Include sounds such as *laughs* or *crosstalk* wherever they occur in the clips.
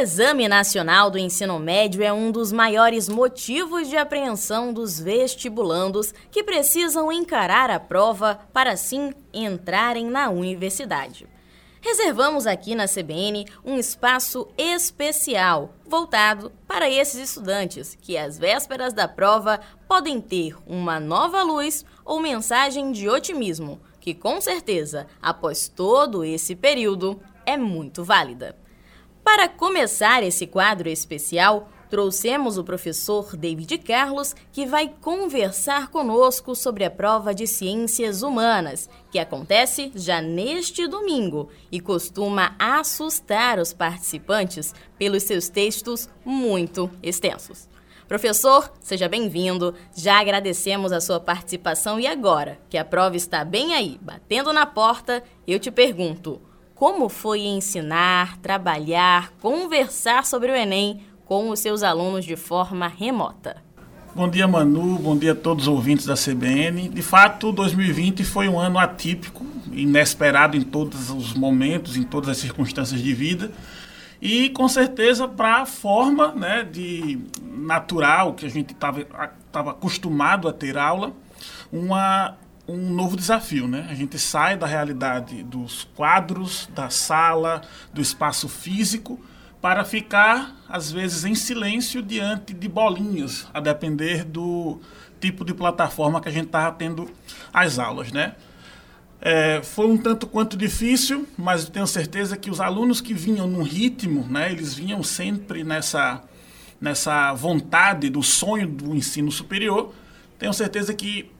Exame Nacional do Ensino Médio é um dos maiores motivos de apreensão dos vestibulandos que precisam encarar a prova para assim entrarem na universidade. Reservamos aqui na CBN um espaço especial voltado para esses estudantes que, às vésperas da prova, podem ter uma nova luz ou mensagem de otimismo, que com certeza, após todo esse período, é muito válida. Para começar esse quadro especial, trouxemos o professor David Carlos, que vai conversar conosco sobre a prova de Ciências Humanas, que acontece já neste domingo e costuma assustar os participantes pelos seus textos muito extensos. Professor, seja bem-vindo. Já agradecemos a sua participação e agora, que a prova está bem aí, batendo na porta, eu te pergunto: como foi ensinar, trabalhar, conversar sobre o Enem com os seus alunos de forma remota? Bom dia, Manu. Bom dia a todos os ouvintes da CBN. De fato, 2020 foi um ano atípico, inesperado em todos os momentos, em todas as circunstâncias de vida. E com certeza para a forma né, de natural que a gente estava acostumado a ter aula, uma um novo desafio, né? A gente sai da realidade dos quadros, da sala, do espaço físico, para ficar, às vezes, em silêncio diante de bolinhas, a depender do tipo de plataforma que a gente estava tendo as aulas, né? É, foi um tanto quanto difícil, mas tenho certeza que os alunos que vinham no ritmo, né, eles vinham sempre nessa, nessa vontade do sonho do ensino superior. Tenho certeza que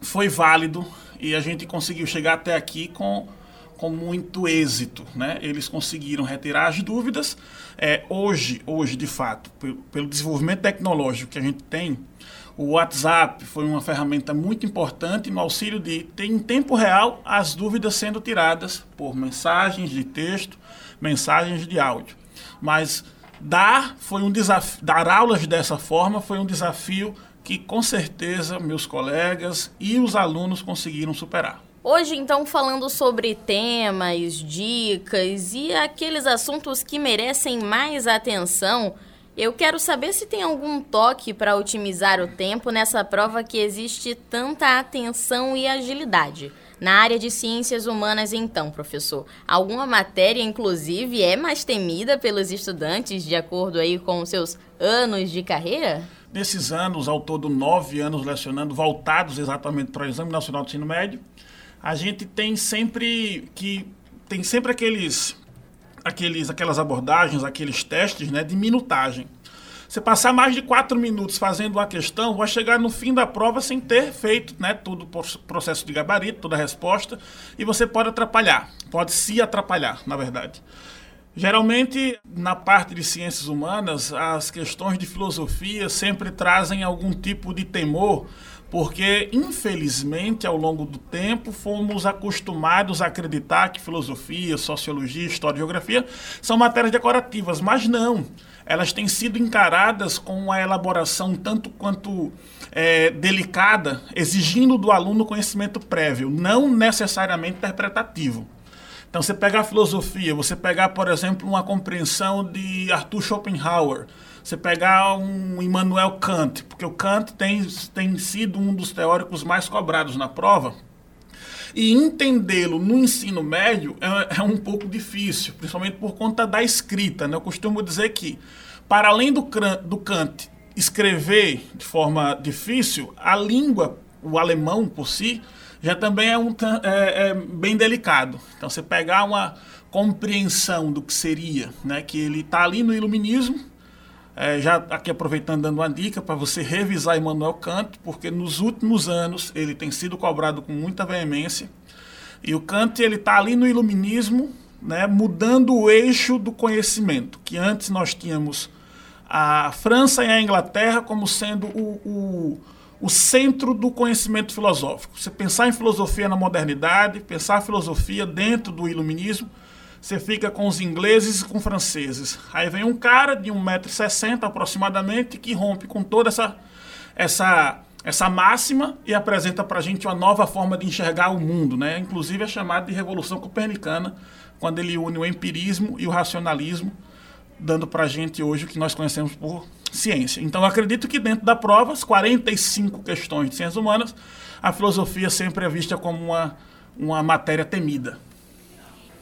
foi válido e a gente conseguiu chegar até aqui com, com muito êxito. Né? Eles conseguiram retirar as dúvidas. É, hoje, hoje, de fato, pelo, desenvolvimento tecnológico que a gente tem, o WhatsApp foi uma ferramenta muito importante no auxílio de ter em tempo real as dúvidas sendo tiradas por mensagens de texto, mensagens de áudio. Mas dar foi um desafio, dar aulas dessa forma foi um desafio que com certeza meus colegas e os alunos conseguiram superar. Hoje, então, falando sobre temas, dicas e aqueles assuntos que merecem mais atenção, eu quero saber se tem algum toque para otimizar o tempo nessa prova que existe tanta atenção e agilidade. Na área de ciências humanas, então, professor, alguma matéria, inclusive, é mais temida pelos estudantes de acordo aí com os seus anos de carreira? Nesses anos, ao todo nove anos lecionando, voltados exatamente para o Exame Nacional do Ensino Médio, a gente tem sempre que tem sempre aqueles, aqueles aquelas abordagens, aqueles testes né, de minutagem. Você passar mais de quatro minutos fazendo uma questão, vai chegar no fim da prova sem ter feito né, todo o processo de gabarito, toda a resposta, e você pode atrapalhar, pode se atrapalhar, na verdade. Geralmente, na parte de ciências humanas, as questões de filosofia sempre trazem algum tipo de temor, porque, infelizmente, ao longo do tempo, fomos acostumados a acreditar que filosofia, sociologia, história e geografia são matérias decorativas, mas não. Elas têm sido encaradas com uma elaboração tanto quanto é, delicada, exigindo do aluno conhecimento prévio, não necessariamente interpretativo. Então, você pegar a filosofia, você pegar, por exemplo, uma compreensão de Arthur Schopenhauer, você pegar um Immanuel Kant, porque o Kant tem, tem sido um dos teóricos mais cobrados na prova, e entendê-lo no ensino médio é, é, um pouco difícil, principalmente por conta da escrita. Né? Eu costumo dizer que, para além do, do Kant escrever de forma difícil, a língua, o alemão por si, já também é, um, é, é bem delicado. Então, você pegar uma compreensão do que seria, né, que ele está ali no iluminismo, é, já aqui aproveitando dando uma dica para você revisar Immanuel Kant, porque nos últimos anos ele tem sido cobrado com muita veemência. E o Kant ele está ali no iluminismo, né, mudando o eixo do conhecimento, que antes nós tínhamos a França e a Inglaterra como sendo o, o o centro do conhecimento filosófico. Você pensar em filosofia na modernidade, pensar a filosofia dentro do iluminismo, você fica com os ingleses e com os franceses. Aí vem um cara de 1,60m aproximadamente que rompe com toda essa, essa, essa máxima e apresenta para a gente uma nova forma de enxergar o mundo. Né? Inclusive é chamado de Revolução Copernicana, quando ele une o empirismo e o racionalismo, dando para a gente hoje o que nós conhecemos por ciência. Então, acredito que dentro da prova, as 45 questões de ciências humanas, a filosofia sempre é vista como uma, uma matéria temida.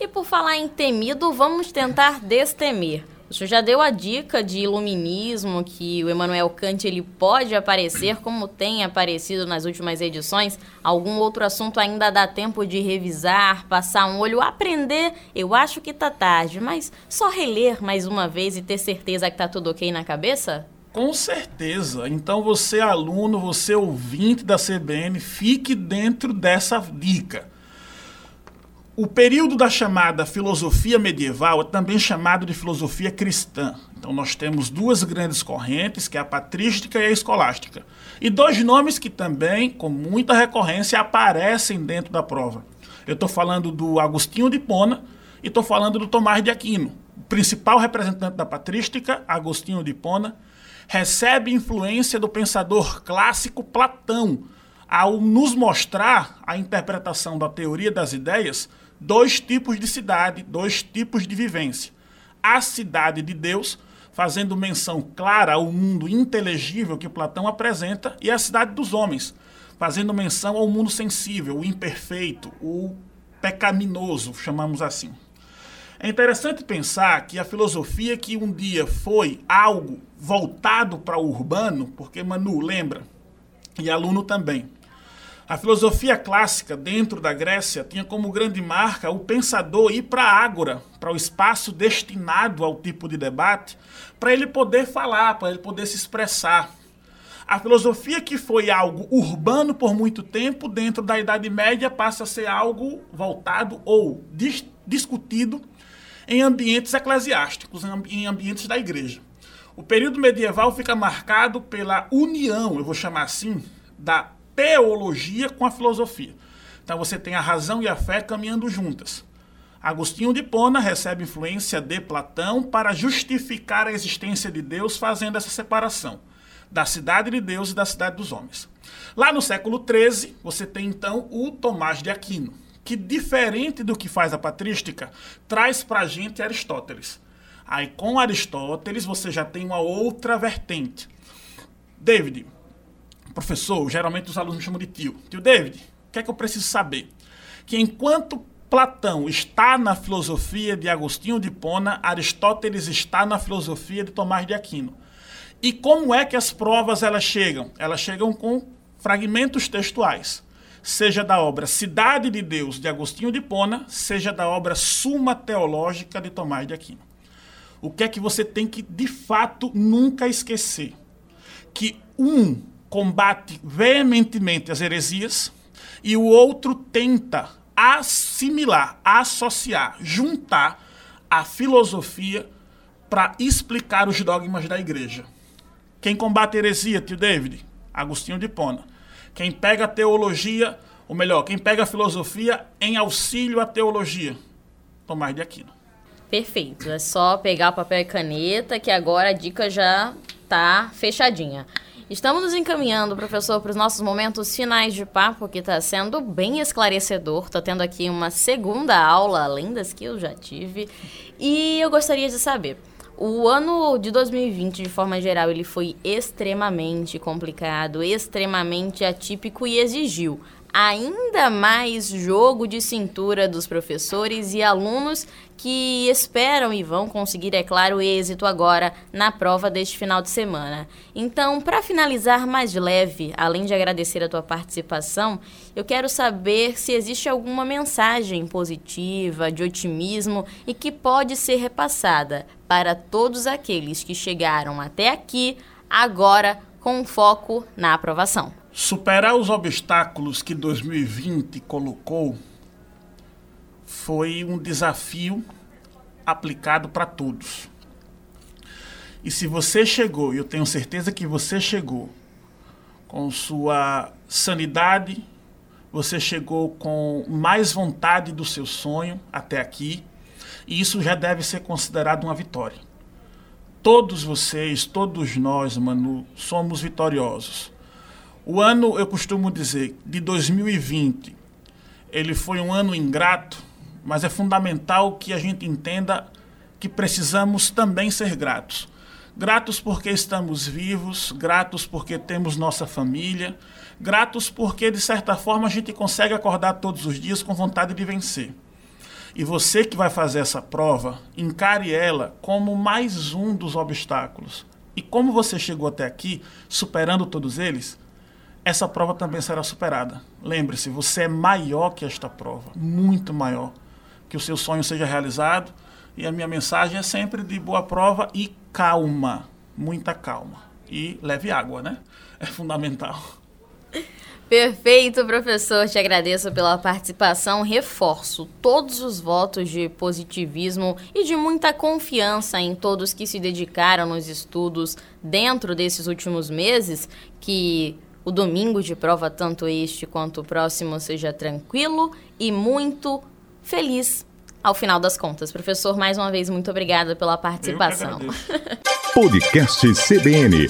E por falar em temido, vamos tentar destemer. O senhor já deu a dica de iluminismo, que o Emmanuel Kant ele pode aparecer como tem aparecido nas últimas edições. Algum outro assunto ainda dá tempo de revisar, passar um olho, aprender? Eu acho que tá tarde, mas só reler mais uma vez e ter certeza que tá tudo ok na cabeça? Com certeza. Então você aluno, você ouvinte da CBN, fique dentro dessa dica. O período da chamada filosofia medieval é também chamado de filosofia cristã. Então nós temos duas grandes correntes, que é a patrística e a escolástica. E dois nomes que também, com muita recorrência, aparecem dentro da prova. Eu estou falando do Agostinho de Pona e estou falando do Tomás de Aquino. O principal representante da patrística, Agostinho de Pona, recebe influência do pensador clássico Platão, ao nos mostrar a interpretação da teoria das ideias dois tipos de cidade, dois tipos de vivência. A cidade de Deus, fazendo menção clara ao mundo inteligível que Platão apresenta, e a cidade dos homens, fazendo menção ao mundo sensível, o imperfeito, o pecaminoso, chamamos assim. É interessante pensar que a filosofia que um dia foi algo voltado para o urbano, porque Manu lembra, e aluno também, a filosofia clássica dentro da Grécia tinha como grande marca o pensador ir para a ágora, para o espaço destinado ao tipo de debate, para ele poder falar, para ele poder se expressar. A filosofia que foi algo urbano por muito tempo, dentro da Idade Média, passa a ser algo voltado ou dis discutido em ambientes eclesiásticos, em ambientes da igreja. O período medieval fica marcado pela união, eu vou chamar assim, da teologia com a filosofia. Então você tem a razão e a fé caminhando juntas. Agostinho de Pona recebe influência de Platão para justificar a existência de Deus, fazendo essa separação da cidade de Deus e da cidade dos homens. Lá no século XIII, você tem então o Tomás de Aquino, que, diferente do que faz a patrística, traz para a gente Aristóteles. Aí, com Aristóteles, você já tem uma outra vertente. David, professor, geralmente os alunos me chamam de tio. Tio David, o que é que eu preciso saber? Que enquanto Platão está na filosofia de Agostinho de Pona, Aristóteles está na filosofia de Tomás de Aquino. E como é que as provas elas chegam? Elas chegam com fragmentos textuais, seja da obra Cidade de Deus de Agostinho de Pona, seja da obra Suma Teológica de Tomás de Aquino. O que é que você tem que de fato nunca esquecer? Que um combate veementemente as heresias e o outro tenta assimilar, associar, juntar a filosofia para explicar os dogmas da igreja. Quem combate heresia, tio David? Agostinho de Pona. Quem pega a teologia, ou melhor, quem pega a filosofia em auxílio à teologia? Tomás de Aquino. Perfeito. É só pegar papel e caneta que agora a dica já tá fechadinha. Estamos nos encaminhando, professor, para os nossos momentos finais de papo, que está sendo bem esclarecedor. Estou tendo aqui uma segunda aula, além das que eu já tive. E eu gostaria de saber, o ano de 2020, de forma geral, ele foi extremamente complicado, extremamente atípico e exigiu ainda mais jogo de cintura dos professores e alunos que esperam e vão conseguir, é claro, êxito agora na prova deste final de semana. Então, para finalizar mais leve, além de agradecer a tua participação, eu quero saber se existe alguma mensagem positiva, de otimismo e que pode ser repassada para todos aqueles que chegaram até aqui agora com foco na aprovação. Superar os obstáculos que 2020 colocou foi um desafio aplicado para todos. E se você chegou, e eu tenho certeza que você chegou, com sua sanidade, você chegou com mais vontade do seu sonho até aqui, e isso já deve ser considerado uma vitória. Todos vocês, todos nós, Manu, somos vitoriosos. O ano, eu costumo dizer, de 2020, ele foi um ano ingrato, mas é fundamental que a gente entenda que precisamos também ser gratos. Gratos porque estamos vivos, gratos porque temos nossa família, gratos porque, de certa forma, a gente consegue acordar todos os dias com vontade de vencer. E você que vai fazer essa prova, encare ela como mais um dos obstáculos. E como você chegou até aqui, superando todos eles, essa prova também será superada. Lembre-se, você é maior que esta prova, muito maior. Que o seu sonho seja realizado. E a minha mensagem é sempre de boa prova e calma, muita calma. E leve água, né? É fundamental. Perfeito, professor. Te agradeço pela participação. Reforço todos os votos de positivismo e de muita confiança em todos que se dedicaram nos estudos dentro desses últimos meses. Que o domingo de prova, tanto este quanto o próximo, seja tranquilo e muito feliz ao final das contas. Professor, mais uma vez, muito obrigada pela participação. *laughs* Podcast CBN.